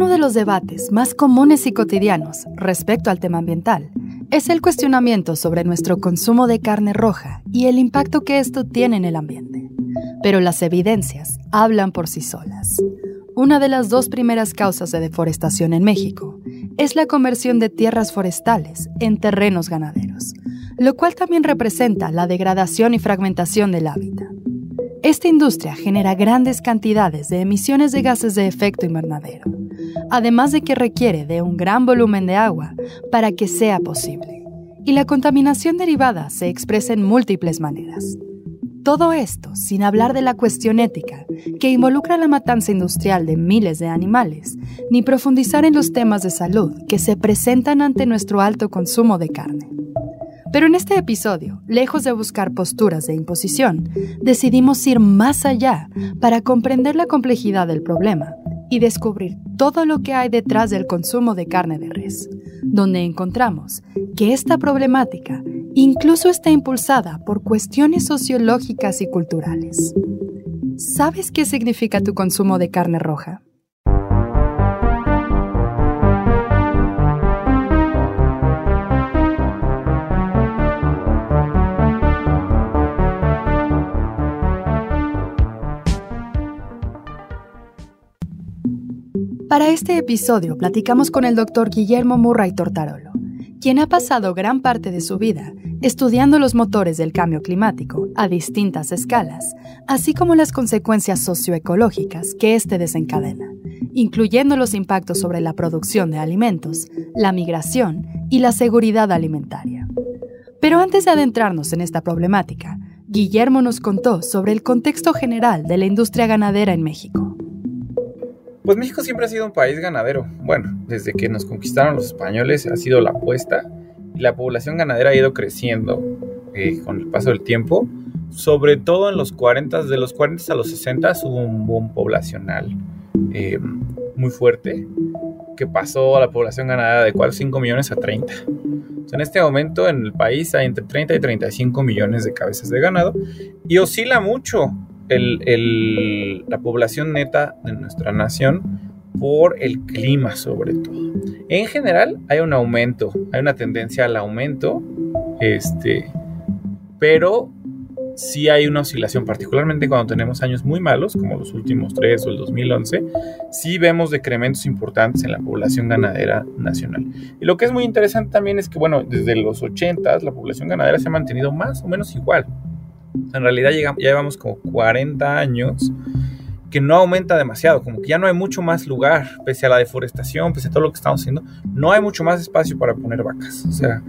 Uno de los debates más comunes y cotidianos respecto al tema ambiental es el cuestionamiento sobre nuestro consumo de carne roja y el impacto que esto tiene en el ambiente. Pero las evidencias hablan por sí solas. Una de las dos primeras causas de deforestación en México es la conversión de tierras forestales en terrenos ganaderos, lo cual también representa la degradación y fragmentación del hábitat. Esta industria genera grandes cantidades de emisiones de gases de efecto invernadero, además de que requiere de un gran volumen de agua para que sea posible. Y la contaminación derivada se expresa en múltiples maneras. Todo esto sin hablar de la cuestión ética, que involucra la matanza industrial de miles de animales, ni profundizar en los temas de salud que se presentan ante nuestro alto consumo de carne. Pero en este episodio, lejos de buscar posturas de imposición, decidimos ir más allá para comprender la complejidad del problema y descubrir todo lo que hay detrás del consumo de carne de res, donde encontramos que esta problemática incluso está impulsada por cuestiones sociológicas y culturales. ¿Sabes qué significa tu consumo de carne roja? Para este episodio platicamos con el doctor Guillermo Murray Tortarolo, quien ha pasado gran parte de su vida estudiando los motores del cambio climático a distintas escalas, así como las consecuencias socioecológicas que éste desencadena, incluyendo los impactos sobre la producción de alimentos, la migración y la seguridad alimentaria. Pero antes de adentrarnos en esta problemática, Guillermo nos contó sobre el contexto general de la industria ganadera en México. Pues México siempre ha sido un país ganadero. Bueno, desde que nos conquistaron los españoles ha sido la apuesta y la población ganadera ha ido creciendo eh, con el paso del tiempo. Sobre todo en los 40, de los 40 a los 60 hubo un boom poblacional eh, muy fuerte que pasó a la población ganadera de 4 5 millones a 30. en este momento en el país hay entre 30 y 35 millones de cabezas de ganado y oscila mucho la población neta de nuestra nación por el clima sobre todo. En general hay un aumento, hay una tendencia al aumento, este, pero sí hay una oscilación, particularmente cuando tenemos años muy malos, como los últimos tres o el 2011, sí vemos decrementos importantes en la población ganadera nacional. Y lo que es muy interesante también es que, bueno, desde los 80 la población ganadera se ha mantenido más o menos igual. En realidad ya llevamos como 40 años que no aumenta demasiado, como que ya no hay mucho más lugar, pese a la deforestación, pese a todo lo que estamos haciendo, no hay mucho más espacio para poner vacas. O sea,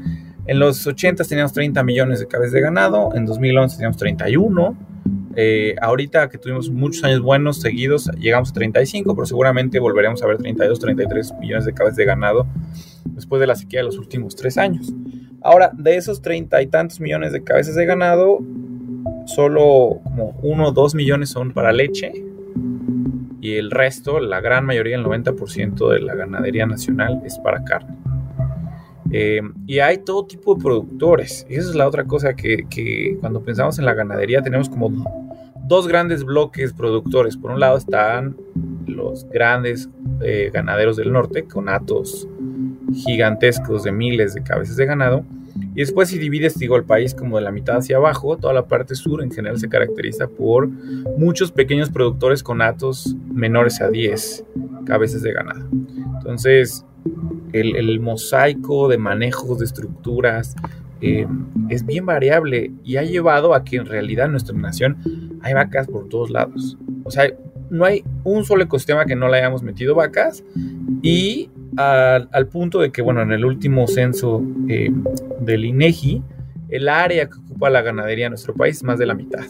en los 80 teníamos 30 millones de cabezas de ganado, en 2011 teníamos 31, eh, ahorita que tuvimos muchos años buenos seguidos, llegamos a 35, pero seguramente volveremos a ver 32, 33 millones de cabezas de ganado después de la sequía de los últimos tres años. Ahora, de esos 30 y tantos millones de cabezas de ganado, solo como 1 o 2 millones son para leche y el resto, la gran mayoría, el 90% de la ganadería nacional es para carne. Eh, y hay todo tipo de productores. Y esa es la otra cosa que, que, cuando pensamos en la ganadería tenemos como dos grandes bloques productores. Por un lado están los grandes eh, ganaderos del norte con atos gigantescos de miles de cabezas de ganado. Y después si divides, digo, el país como de la mitad hacia abajo, toda la parte sur en general se caracteriza por muchos pequeños productores con atos menores a 10 cabezas de ganado. Entonces, el, mosaico de manejos, de estructuras, eh, es bien variable y ha llevado a que en realidad en nuestra nación hay vacas por todos lados. O sea, no hay un solo ecosistema que no le hayamos metido vacas y al, punto de que, bueno, en el último censo eh, del INEGI, el área que ocupa la ganadería en nuestro país es más de la mitad.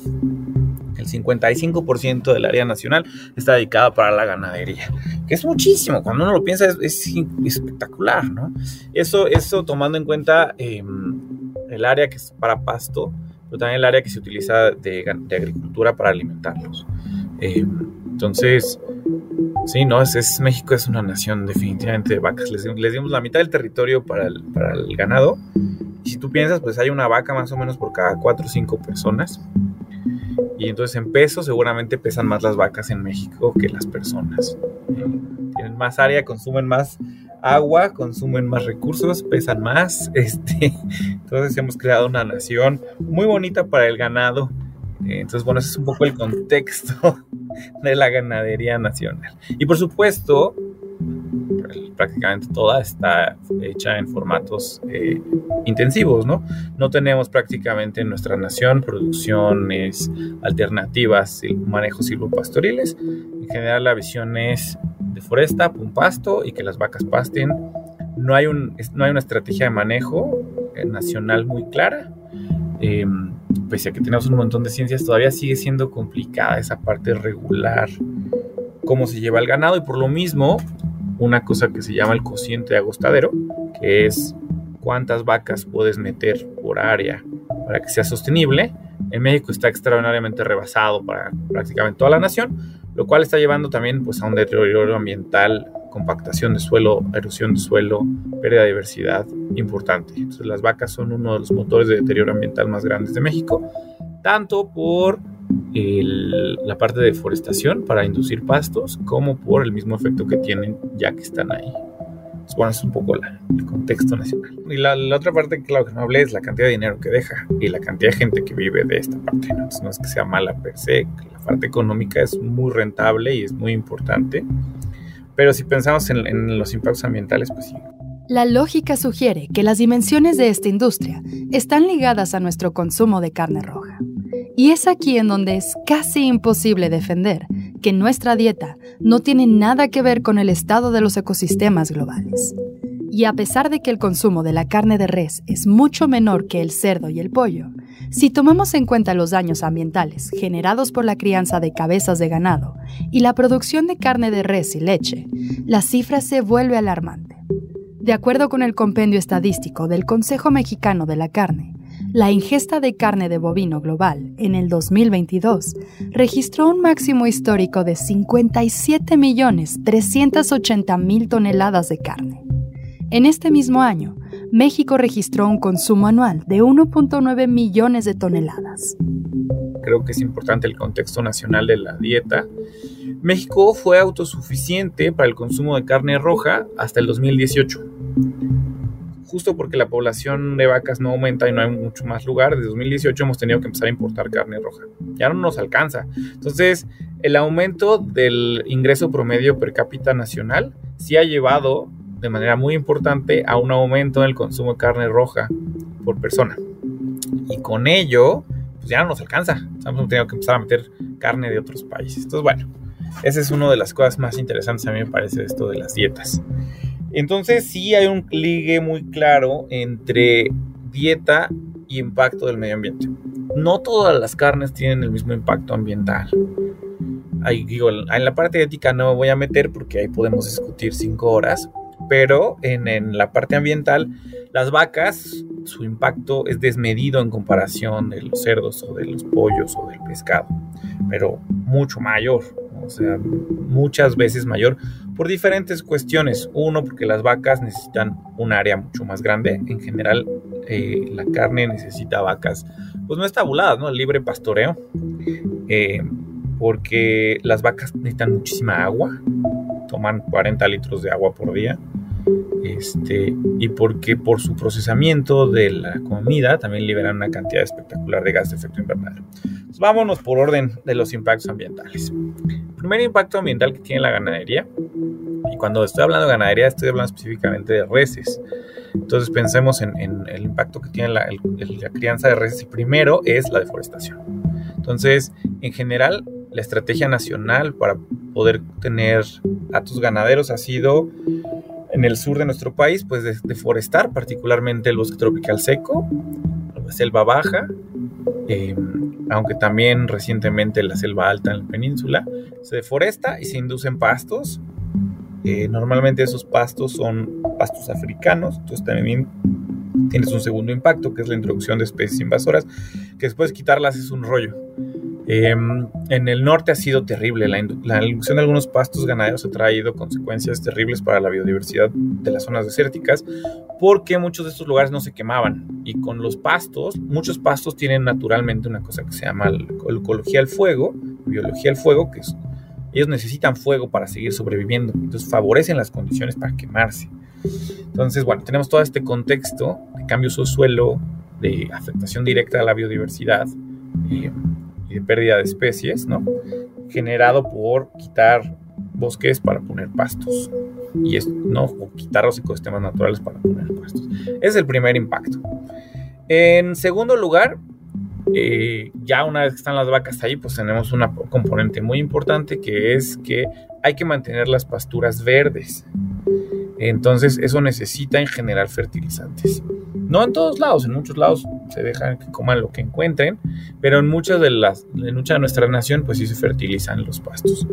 El 55% del área nacional está dedicada para la ganadería, que es muchísimo, cuando uno lo piensa es, espectacular, ¿no? Eso, eso tomando en cuenta em, el área que es para pasto, pero también el área que se utiliza de, agricultura para alimentarlos. Em, entonces, Sí, no, es, México es una nación definitivamente de vacas. Les, dimos la mitad del territorio para el, ganado. Si tú piensas, pues hay una vaca más o menos por cada 4 o 5 personas. Y entonces en peso seguramente pesan más las vacas en México que las personas. tienen más área, consumen más agua, consumen más recursos, pesan más. Este, entonces hemos creado una nación muy bonita para el ganado. Entonces, bueno, ese es un poco el contexto de la ganadería nacional. Y por supuesto, prácticamente toda está hecha en formatos eh, intensivos, ¿no? No tenemos prácticamente en nuestra nación producciones alternativas, manejos silvopastoriles. En general la visión es de foresta, un pasto y que las vacas pasten. No hay, un, no hay una estrategia de manejo eh, nacional muy clara. Em, pese a que tenemos un montón de ciencias, todavía sigue siendo complicada esa parte regular, cómo se lleva el ganado y por lo mismo una cosa que se llama el cociente de agostadero, que es cuántas vacas puedes meter por área para que sea sostenible. En México está extraordinariamente rebasado para prácticamente toda la nación, lo cual está llevando también pues, a un deterioro ambiental, compactación de suelo, erosión de suelo, pérdida de diversidad importante. Entonces las vacas son uno de los motores de deterioro ambiental más grandes de México, tanto por la parte de deforestación para inducir pastos, como por el mismo efecto que tienen ya que están ahí. Entonces, bueno, es un poco el contexto nacional. Y la, otra parte, claro, que no hablé es la cantidad de dinero que deja y la cantidad de gente que vive de esta parte. ¿no? Entonces, no es que sea mala per se, la parte económica es muy rentable y es muy importante. Pero si pensamos en, los impactos ambientales, pues sí, la lógica sugiere que las dimensiones de esta industria están ligadas a nuestro consumo de carne roja. Y es aquí en donde es casi imposible defender que nuestra dieta no tiene nada que ver con el estado de los ecosistemas globales. Y a pesar de que el consumo de la carne de res es mucho menor que el cerdo y el pollo, si tomamos en cuenta los daños ambientales generados por la crianza de cabezas de ganado y la producción de carne de res y leche, la cifra se vuelve alarmante. De acuerdo con el compendio estadístico del Consejo Mexicano de la Carne, la ingesta de carne de bovino global en el 2022 registró un máximo histórico de 57.380.000 toneladas de carne. En este mismo año, México registró un consumo anual de 1.9 millones de toneladas. Creo que es importante el contexto nacional de la dieta. México fue autosuficiente para el consumo de carne roja hasta el 2018 justo porque la población de vacas no aumenta y no hay mucho más lugar, desde 2018 hemos tenido que empezar a importar carne roja. Ya no nos alcanza. Entonces, el aumento del ingreso promedio per cápita nacional sí ha llevado de manera muy importante a un aumento en el consumo de carne roja por persona. Y con ello, pues ya no nos alcanza. Hemos tenido que empezar a meter carne de otros países. Entonces, bueno, esa es una de las cosas más interesantes a mí me parece esto de las dietas. Entonces sí hay un ligue muy claro entre dieta y impacto del medio ambiente. No todas las carnes tienen el mismo impacto ambiental. Ahí, digo, en la parte ética no me voy a meter porque ahí podemos discutir cinco horas, pero en, en la parte ambiental, las vacas, su impacto es desmedido en comparación de los cerdos o de los pollos o del pescado, pero mucho mayor o sea, muchas veces mayor por diferentes cuestiones. Uno, porque las vacas necesitan un área mucho más grande. En general, eh, la carne necesita vacas, pues no estabuladas, ¿no? El libre pastoreo. Eh, porque las vacas necesitan muchísima agua, toman 40 litros de agua por día. Este, y porque por su procesamiento de la comida también liberan una cantidad espectacular de gas de efecto invernadero. vámonos por orden de los impactos ambientales primer impacto ambiental que tiene la ganadería, y cuando estoy hablando de ganadería estoy hablando específicamente de reses. Entonces pensemos en, el impacto que tiene la, la crianza de reses. Y primero es la deforestación. Entonces, en general, la estrategia nacional para poder tener a tus ganaderos ha sido en el sur de nuestro país, pues deforestar particularmente el bosque tropical seco, la selva baja, eh, aunque también recientemente la selva alta en la península, se deforesta y se inducen pastos. Eh, normalmente esos pastos son pastos africanos, entonces también tienes un segundo impacto, que es la introducción de especies invasoras, que después quitarlas es un rollo. Em, en el norte ha sido terrible. La, la inducción de algunos pastos ganaderos ha traído consecuencias terribles para la biodiversidad de las zonas desérticas porque muchos de estos lugares no se quemaban. Y con los pastos, muchos pastos tienen naturalmente una cosa que se llama ecología del fuego, biología del fuego, que es Ellos necesitan fuego para seguir sobreviviendo, entonces favorecen las condiciones para quemarse. Entonces, bueno, tenemos todo este contexto de cambios de suelo, de afectación directa a la biodiversidad eh, de pérdida de especies, ¿no? Generado por quitar bosques para poner pastos y es, no o quitar los ecosistemas naturales para poner pastos. es el primer impacto. En segundo lugar, eh, ya una vez que están las vacas ahí, pues tenemos una componente muy importante que es que hay que mantener las pasturas verdes. Entonces eso necesita en general fertilizantes. No en todos lados, en muchos lados se dejan que coman lo que encuentren, pero en muchas de las, en mucha de nuestra nación, pues sí se fertilizan los pastos.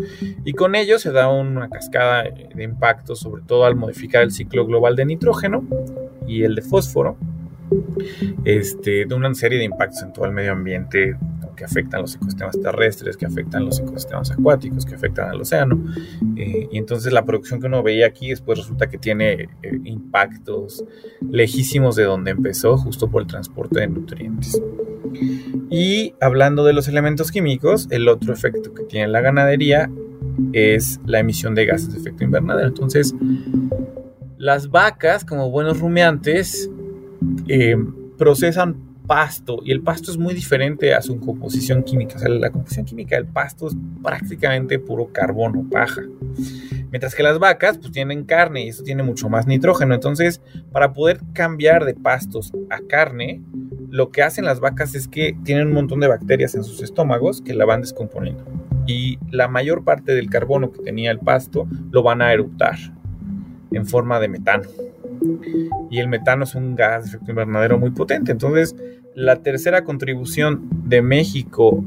Y con ello se da una cascada de impactos, sobre todo al modificar el ciclo global de nitrógeno y el de fósforo, este, de una serie de impactos en todo el medio ambiente que afectan los ecosistemas terrestres, que afectan los ecosistemas acuáticos, que afectan al océano. Eh, y entonces la producción que uno veía aquí después resulta que tiene eh, impactos lejísimos de donde empezó, justo por el transporte de nutrientes. Y hablando de los elementos químicos, el otro efecto que tiene la ganadería es la emisión de gases de efecto invernadero. Entonces, las vacas, como buenos rumiantes, eh, procesan pasto y el pasto es muy diferente a su composición química. O sea, la composición química del pasto es prácticamente puro carbono, paja. Mientras que las vacas pues tienen carne y eso tiene mucho más nitrógeno. Entonces, para poder cambiar de pastos a carne, lo que hacen las vacas es que tienen un montón de bacterias en sus estómagos que la van descomponiendo. Y la mayor parte del carbono que tenía el pasto lo van a eruptar en forma de metano. Y el metano es un gas de efecto invernadero muy potente. Entonces, la tercera contribución de México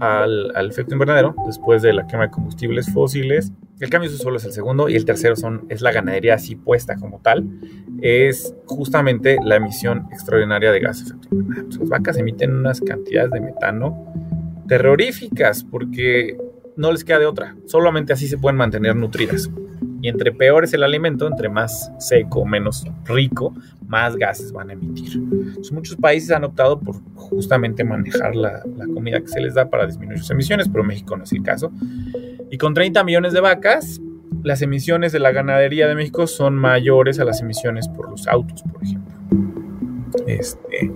al, efecto invernadero, después de la quema de combustibles fósiles, el cambio de suelo es el segundo y el tercero son, es la ganadería así puesta como tal, es justamente la emisión extraordinaria de gas efecto invernadero. Las vacas emiten unas cantidades de metano terroríficas porque no les queda de otra, solamente así se pueden mantener nutridas. Y entre peor es el alimento, entre más seco, menos rico, más gases van a emitir. muchos países han optado por justamente manejar la, comida que se les da para disminuir sus emisiones, pero México no es el caso. Y con 30 millones de vacas, las emisiones de la ganadería de México son mayores a las emisiones por los autos, por ejemplo. Este,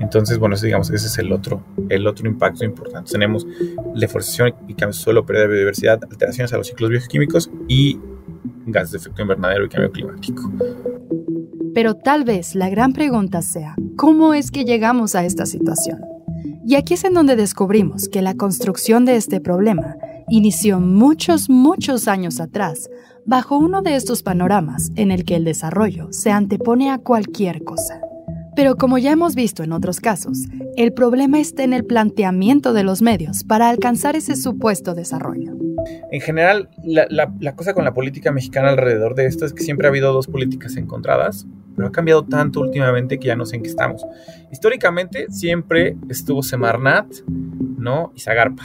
entonces, bueno, digamos, ese es el otro, el otro impacto importante. Tenemos deforestación y cambio de suelo, pérdida de biodiversidad, alteraciones a los ciclos bioquímicos y gases de efecto invernadero y cambio climático. Pero tal vez la gran pregunta sea, ¿cómo es que llegamos a esta situación? Y aquí es en donde descubrimos que la construcción de este problema inició muchos, muchos años atrás, bajo uno de estos panoramas en el que el desarrollo se antepone a cualquier cosa. Pero como ya hemos visto en otros casos, el problema está en el planteamiento de los medios para alcanzar ese supuesto desarrollo. En general, la, cosa con la política mexicana alrededor de esto es que siempre ha habido dos políticas encontradas, pero ha cambiado tanto últimamente que ya no sé en qué estamos. Históricamente siempre estuvo Semarnat, ¿no? Y Zagarpa.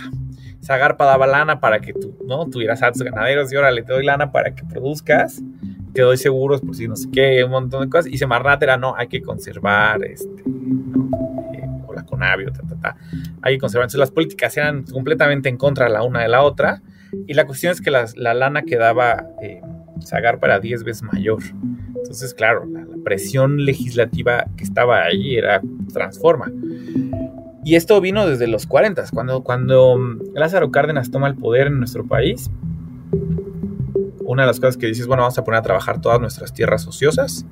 Zagarpa daba lana para que tú, ¿no? Tuvieras tus ganaderos y ahora le doy lana para que produzcas, te doy seguros por si no sé qué, un montón de cosas. Y Semarnat era, no, hay que conservar, este, eh, o la Conavio, ta, ta, ta. Hay que conservar. Entonces las políticas eran completamente en contra la una de la otra y la cuestión es que la, lana que daba eh, Zagar para 10 veces mayor. Entonces, claro, la, presión legislativa que estaba ahí era transforma. Y esto vino desde los 40, cuando, cuando mm, Lázaro Cárdenas toma el poder en nuestro país. Una de las cosas que dices, bueno, vamos a poner a trabajar todas nuestras tierras ociosas.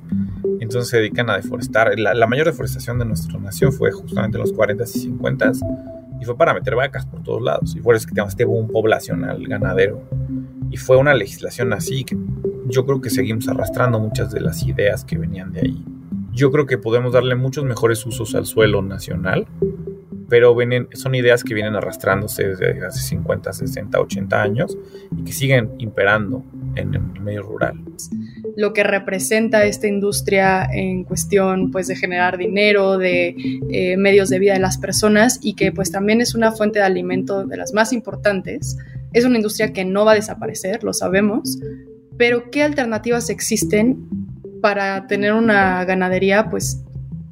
Entonces se dedican a deforestar. La, la mayor deforestación de nuestra nación fue justamente en los 40 y 50 y fue para meter vacas por todos lados. Y fue eso que tenemos este boom poblacional ganadero. Y fue una legislación así que yo creo que seguimos arrastrando muchas de las ideas que venían de ahí. Yo creo que podemos darle muchos mejores usos al suelo nacional, pero vienen, son ideas que vienen arrastrándose desde hace 50, 60, 80 años y que siguen imperando en el medio rural lo que representa esta industria en cuestión pues de generar dinero, de eh, medios de vida de las personas y que pues también es una fuente de alimento de las más importantes. Es una industria que no va a desaparecer, lo sabemos, pero ¿qué alternativas existen para tener una ganadería pues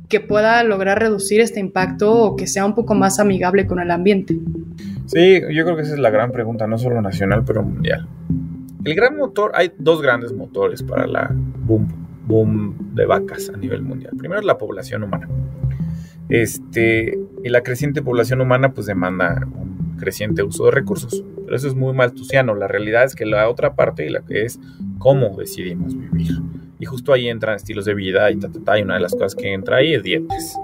que pueda lograr reducir este impacto o que sea un poco más amigable con el ambiente? Sí, yo creo que esa es la gran pregunta, no solo nacional, pero mundial. El gran motor, hay dos grandes motores para la boom, boom de vacas a nivel mundial. Primero es la población humana. Este, y la creciente población humana pues demanda un creciente uso de recursos. Pero eso es muy maltusiano. La realidad es que la otra parte, la que es cómo decidimos vivir. Y justo ahí entran estilos de vida y ta, ta, ta, y una de las cosas que entra ahí es dietas.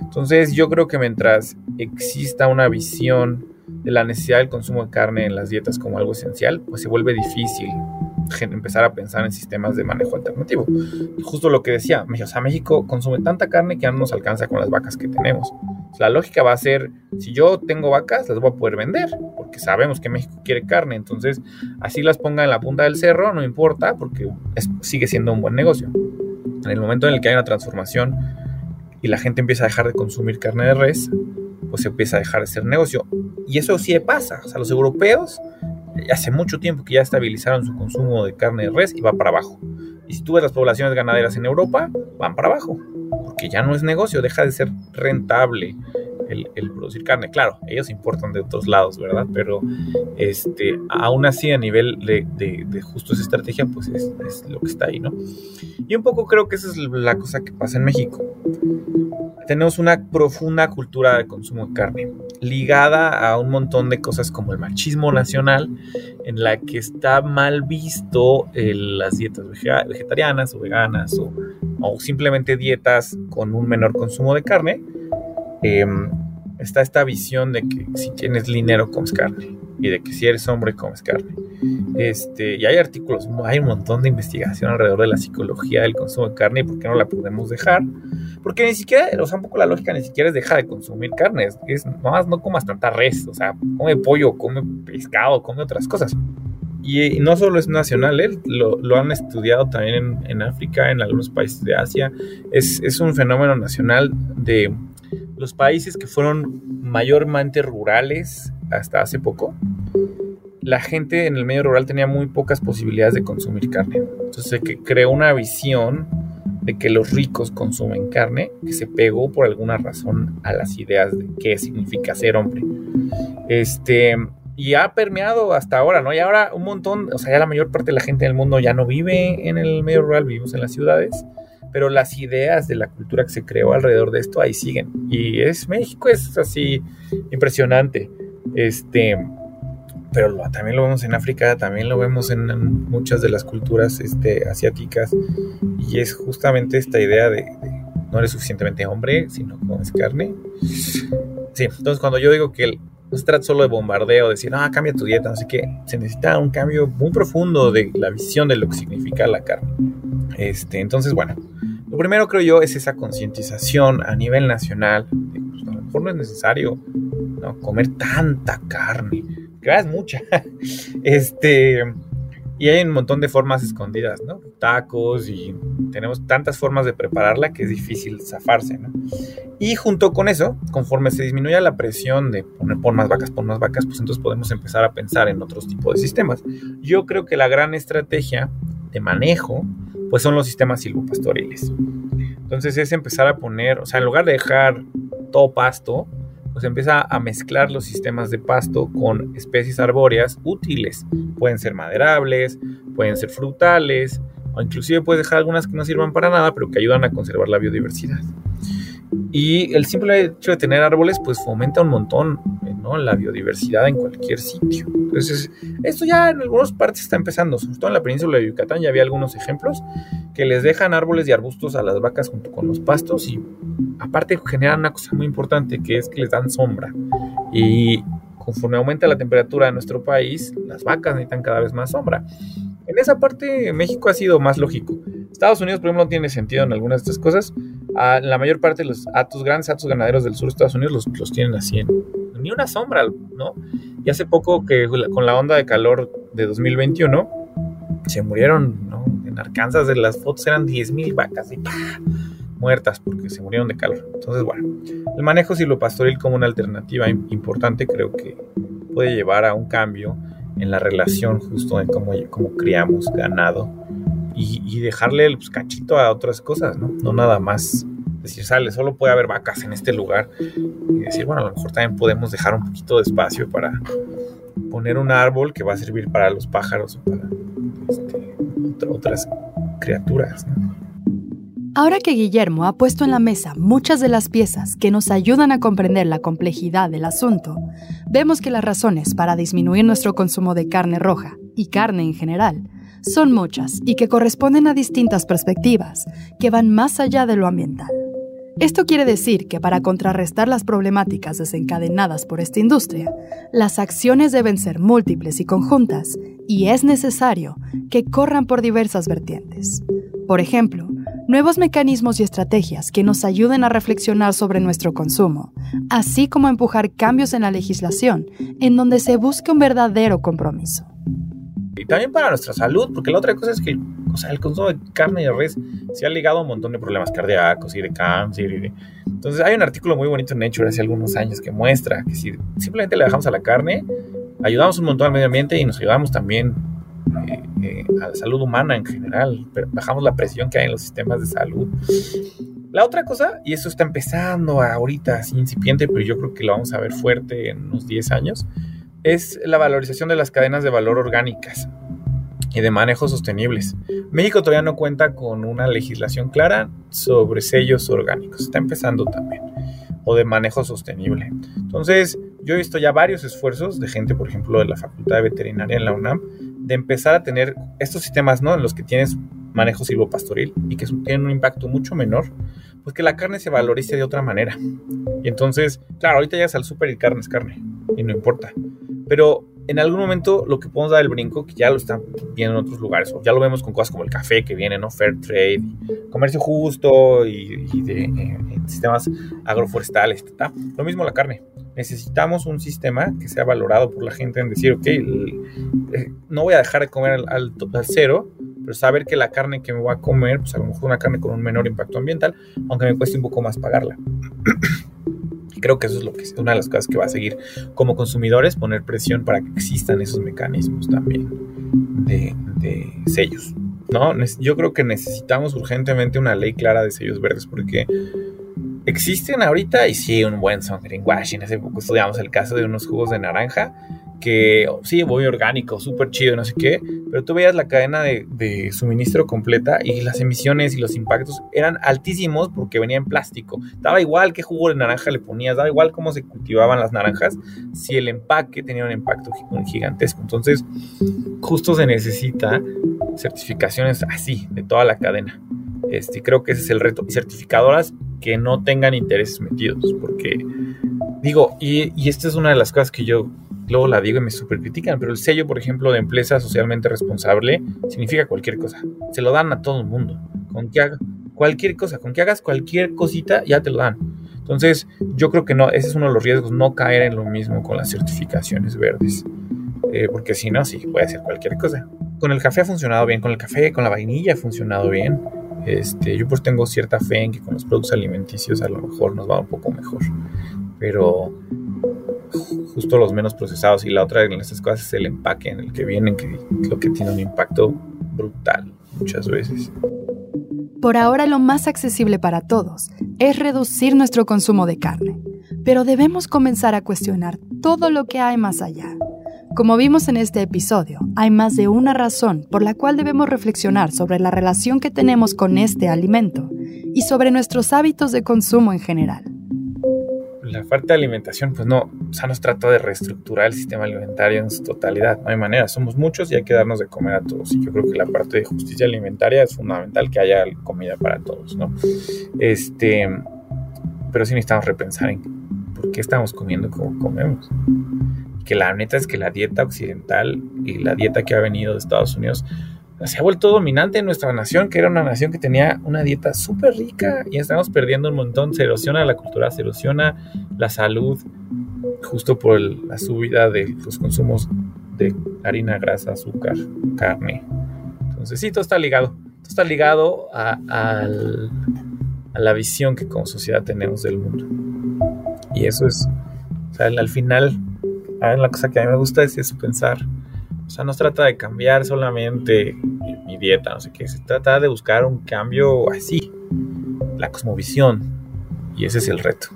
Entonces yo creo que mientras exista una visión de la necesidad del consumo de carne en las dietas como algo esencial, pues se vuelve difícil empezar a pensar en sistemas de manejo alternativo. Justo lo que decía, o sea, México consume tanta carne que ya no nos alcanza con las vacas que tenemos. La lógica va a ser, si yo tengo vacas, las voy a poder vender, porque sabemos que México quiere carne, entonces así las ponga en la punta del cerro, no importa, porque sigue siendo un buen negocio. En el momento en el que hay una transformación y la gente empieza a dejar de consumir carne de res, pues empieza a dejar de ser negocio. Y eso sí pasa. O sea, los europeos hace mucho tiempo que ya estabilizaron su consumo de carne de res y va para abajo. Y si tú ves las poblaciones ganaderas en Europa, van para abajo. Porque ya no es negocio, deja de ser rentable el, producir carne. Claro, ellos importan de otros lados, ¿verdad? Pero este, aún así a nivel de, justo esa estrategia, pues es, es, lo que está ahí, ¿no? Y un poco creo que esa es la cosa que pasa en México. Tenemos una profunda cultura de consumo de carne, ligada a un montón de cosas como el machismo nacional, en la que está mal visto las dietas vegetarianas o veganas o, o simplemente dietas con un menor consumo de carne Em, está esta visión de que si tienes dinero comes carne y de que si eres hombre comes carne. Este, y hay artículos, hay un montón de investigación alrededor de la psicología del consumo de carne y por qué no la podemos dejar. Porque ni siquiera, o sea, un poco la lógica ni siquiera es dejar de consumir carne, es, más no comas tanta res, o sea, come pollo, come pescado, come otras cosas. Y, no solo es nacional, ¿eh? lo, han estudiado también en, en, África, en algunos países de Asia. Es, es un fenómeno nacional de los países que fueron mayormente rurales hasta hace poco, la gente en el medio rural tenía muy pocas posibilidades de consumir carne. Entonces que creó una visión de que los ricos consumen carne que se pegó por alguna razón a las ideas de qué significa ser hombre. Este, y ha permeado hasta ahora, ¿no? Y ahora un montón, o sea, ya la mayor parte de la gente del mundo ya no vive en el medio rural, vivimos en las ciudades pero las ideas de la cultura que se creó alrededor de esto ahí siguen. Y es México es así impresionante. Este, pero también lo vemos en África, también lo vemos en, muchas de las culturas este, asiáticas. Y es justamente esta idea de, no eres suficientemente hombre, sino comes carne. Sí, entonces cuando yo digo que no se trata solo de bombardeo, decir, ah, cambia tu dieta, así que se necesita un cambio muy profundo de la visión de lo que significa la carne. Este, entonces, bueno, lo primero creo yo es esa concientización a nivel nacional. De, pues, a lo mejor no es necesario ¿no? comer tanta carne, que es mucha. este, y hay un montón de formas escondidas, ¿no? Tacos y tenemos tantas formas de prepararla que es difícil zafarse, ¿no? Y junto con eso, conforme se disminuya la presión de poner por más vacas, por más vacas, pues entonces podemos empezar a pensar en otros tipos de sistemas. Yo creo que la gran estrategia de manejo pues son los sistemas silvopastoriles. Entonces es empezar a poner, o sea, en lugar de dejar todo pasto, pues empieza a mezclar los sistemas de pasto con especies arbóreas útiles. Pueden ser maderables, pueden ser frutales, o inclusive puedes dejar algunas que no sirvan para nada, pero que ayudan a conservar la biodiversidad. Y el simple hecho de tener árboles, pues fomenta un montón ¿no? la biodiversidad en cualquier sitio. Entonces, esto ya en algunas partes está empezando, sobre todo en la península de Yucatán ya había algunos ejemplos que les dejan árboles y arbustos a las vacas junto con los pastos y aparte generan una cosa muy importante que es que les dan sombra. Y conforme aumenta la temperatura de nuestro país, las vacas necesitan cada vez más sombra. En esa parte México ha sido más lógico. Estados Unidos, por ejemplo, no tiene sentido en algunas de estas cosas. A la mayor parte de los atos, grandes atos ganaderos del sur de Estados Unidos los, los tienen así en ni una sombra, ¿no? Y hace poco que con la onda de calor de 2021 se murieron, ¿no? En Arkansas de las fotos eran 10.000 vacas y muertas porque se murieron de calor. Entonces, bueno, el manejo silopastoril como una alternativa importante creo que puede llevar a un cambio en la relación justo en cómo, cómo criamos ganado y, dejarle el pues, cachito a otras cosas, ¿no? No nada más decir, sale, solo puede haber vacas en este lugar. Y decir, bueno, a lo mejor también podemos dejar un poquito de espacio para poner un árbol que va a servir para los pájaros o para este, otras criaturas. Ahora que Guillermo ha puesto en la mesa muchas de las piezas que nos ayudan a comprender la complejidad del asunto, vemos que las razones para disminuir nuestro consumo de carne roja y carne en general son muchas y que corresponden a distintas perspectivas que van más allá de lo ambiental. Esto quiere decir que para contrarrestar las problemáticas desencadenadas por esta industria, las acciones deben ser múltiples y conjuntas, y es necesario que corran por diversas vertientes. Por ejemplo, nuevos mecanismos y estrategias que nos ayuden a reflexionar sobre nuestro consumo, así como empujar cambios en la legislación en donde se busque un verdadero compromiso. Y también para nuestra salud, porque la otra cosa es que o sea, el consumo de carne de res se ha ligado a un montón de problemas cardíacos y de cáncer. Y de... Entonces hay un artículo muy bonito en Nature hace algunos años que muestra que si simplemente le dejamos a la carne, ayudamos un montón al medio ambiente y nos ayudamos también eh, eh, a la salud humana en general. Bajamos la presión que hay en los sistemas de salud. La otra cosa, y eso está empezando ahorita así incipiente, pero yo creo que lo vamos a ver fuerte en unos 10 años, es la valorización de las cadenas de valor orgánicas y de manejos sostenibles. México todavía no cuenta con una legislación clara sobre sellos orgánicos, está empezando también, o de manejo sostenible. Entonces, yo he visto ya varios esfuerzos de gente, por ejemplo, de la Facultad de Veterinaria en la UNAM, de empezar a tener estos sistemas, ¿no? En los que tienes manejo silvopastoril y que tienen un impacto mucho menor, pues que la carne se valorice de otra manera. Y entonces, claro, ahorita ya al súper y carne es carne, y no importa. Pero en algún momento lo que podemos dar el brinco, que ya lo están viendo en otros lugares, o ya lo vemos con cosas como el café que viene, ¿no? Fair trade, comercio justo y, de eh, sistemas agroforestales, lo mismo la carne. Necesitamos un sistema que sea valorado por la gente en decir, ok, eh, no voy a dejar de comer al, al, al, cero, pero saber que la carne que me voy a comer, pues a lo mejor una carne con un menor impacto ambiental, aunque me cueste un poco más pagarla. Creo que eso es lo que es una de las cosas que va a seguir como consumidores, poner presión para que existan esos mecanismos también de, sellos. ¿no? Yo creo que necesitamos urgentemente una ley clara de sellos verdes porque existen ahorita y sí un buen son greenwashing. Hace poco estudiamos el caso de unos jugos de naranja que sí, voy orgánico, súper chido, no sé qué, pero tú veías la cadena de, suministro completa y las emisiones y los impactos eran altísimos porque venía en plástico. Daba igual qué jugo de naranja le ponías, daba igual cómo se cultivaban las naranjas, si el empaque tenía un impacto gigantesco. Entonces, justo se necesita certificaciones así, de toda la cadena. Este, creo que ese es el reto. Y certificadoras que no tengan intereses metidos, porque digo, y, y esta es una de las cosas que yo luego la digo y me super critican, pero el sello, por ejemplo, de empresa socialmente responsable significa cualquier cosa. Se lo dan a todo el mundo. Con que haga cualquier cosa, con que hagas cualquier cosita, ya te lo dan. Entonces, yo creo que no, ese es uno de los riesgos, no caer en lo mismo con las certificaciones verdes. Eh, porque si no, sí, puede ser cualquier cosa. Con el café ha funcionado bien, con el café, con la vainilla ha funcionado bien. Este, yo pues tengo cierta fe en que con los productos alimenticios a lo mejor nos va un poco mejor. Pero los menos procesados y la otra de estas cosas es el empaque en el que vienen, que lo que tiene un impacto brutal muchas veces. Por ahora lo más accesible para todos es reducir nuestro consumo de carne, pero debemos comenzar a cuestionar todo lo que hay más allá. Como vimos en este episodio, hay más de una razón por la cual debemos reflexionar sobre la relación que tenemos con este alimento y sobre nuestros hábitos de consumo en general la falta de alimentación, pues no, o sea, nos trata de reestructurar el sistema alimentario en su totalidad. No hay manera, somos muchos y hay que darnos de comer a todos. Y yo creo que la parte de justicia alimentaria es fundamental que haya comida para todos, ¿no? Este, pero sí necesitamos repensar en por qué estamos comiendo como comemos. Que la neta es que la dieta occidental y la dieta que ha venido de Estados Unidos se ha vuelto dominante en nuestra nación, que era una nación que tenía una dieta súper rica y estamos perdiendo un montón. Se erosiona la cultura, se erosiona la salud, justo por la subida de los consumos de harina, grasa, azúcar, carne. Entonces, sí, todo está ligado. Todo está ligado a, la visión que como sociedad tenemos del mundo. Y eso es, o sea, al final, la cosa que a mí me gusta es pensar o sea, no se trata de cambiar solamente mi dieta, no sé qué, se trata de buscar un cambio así, la cosmovisión. Y ese es el reto.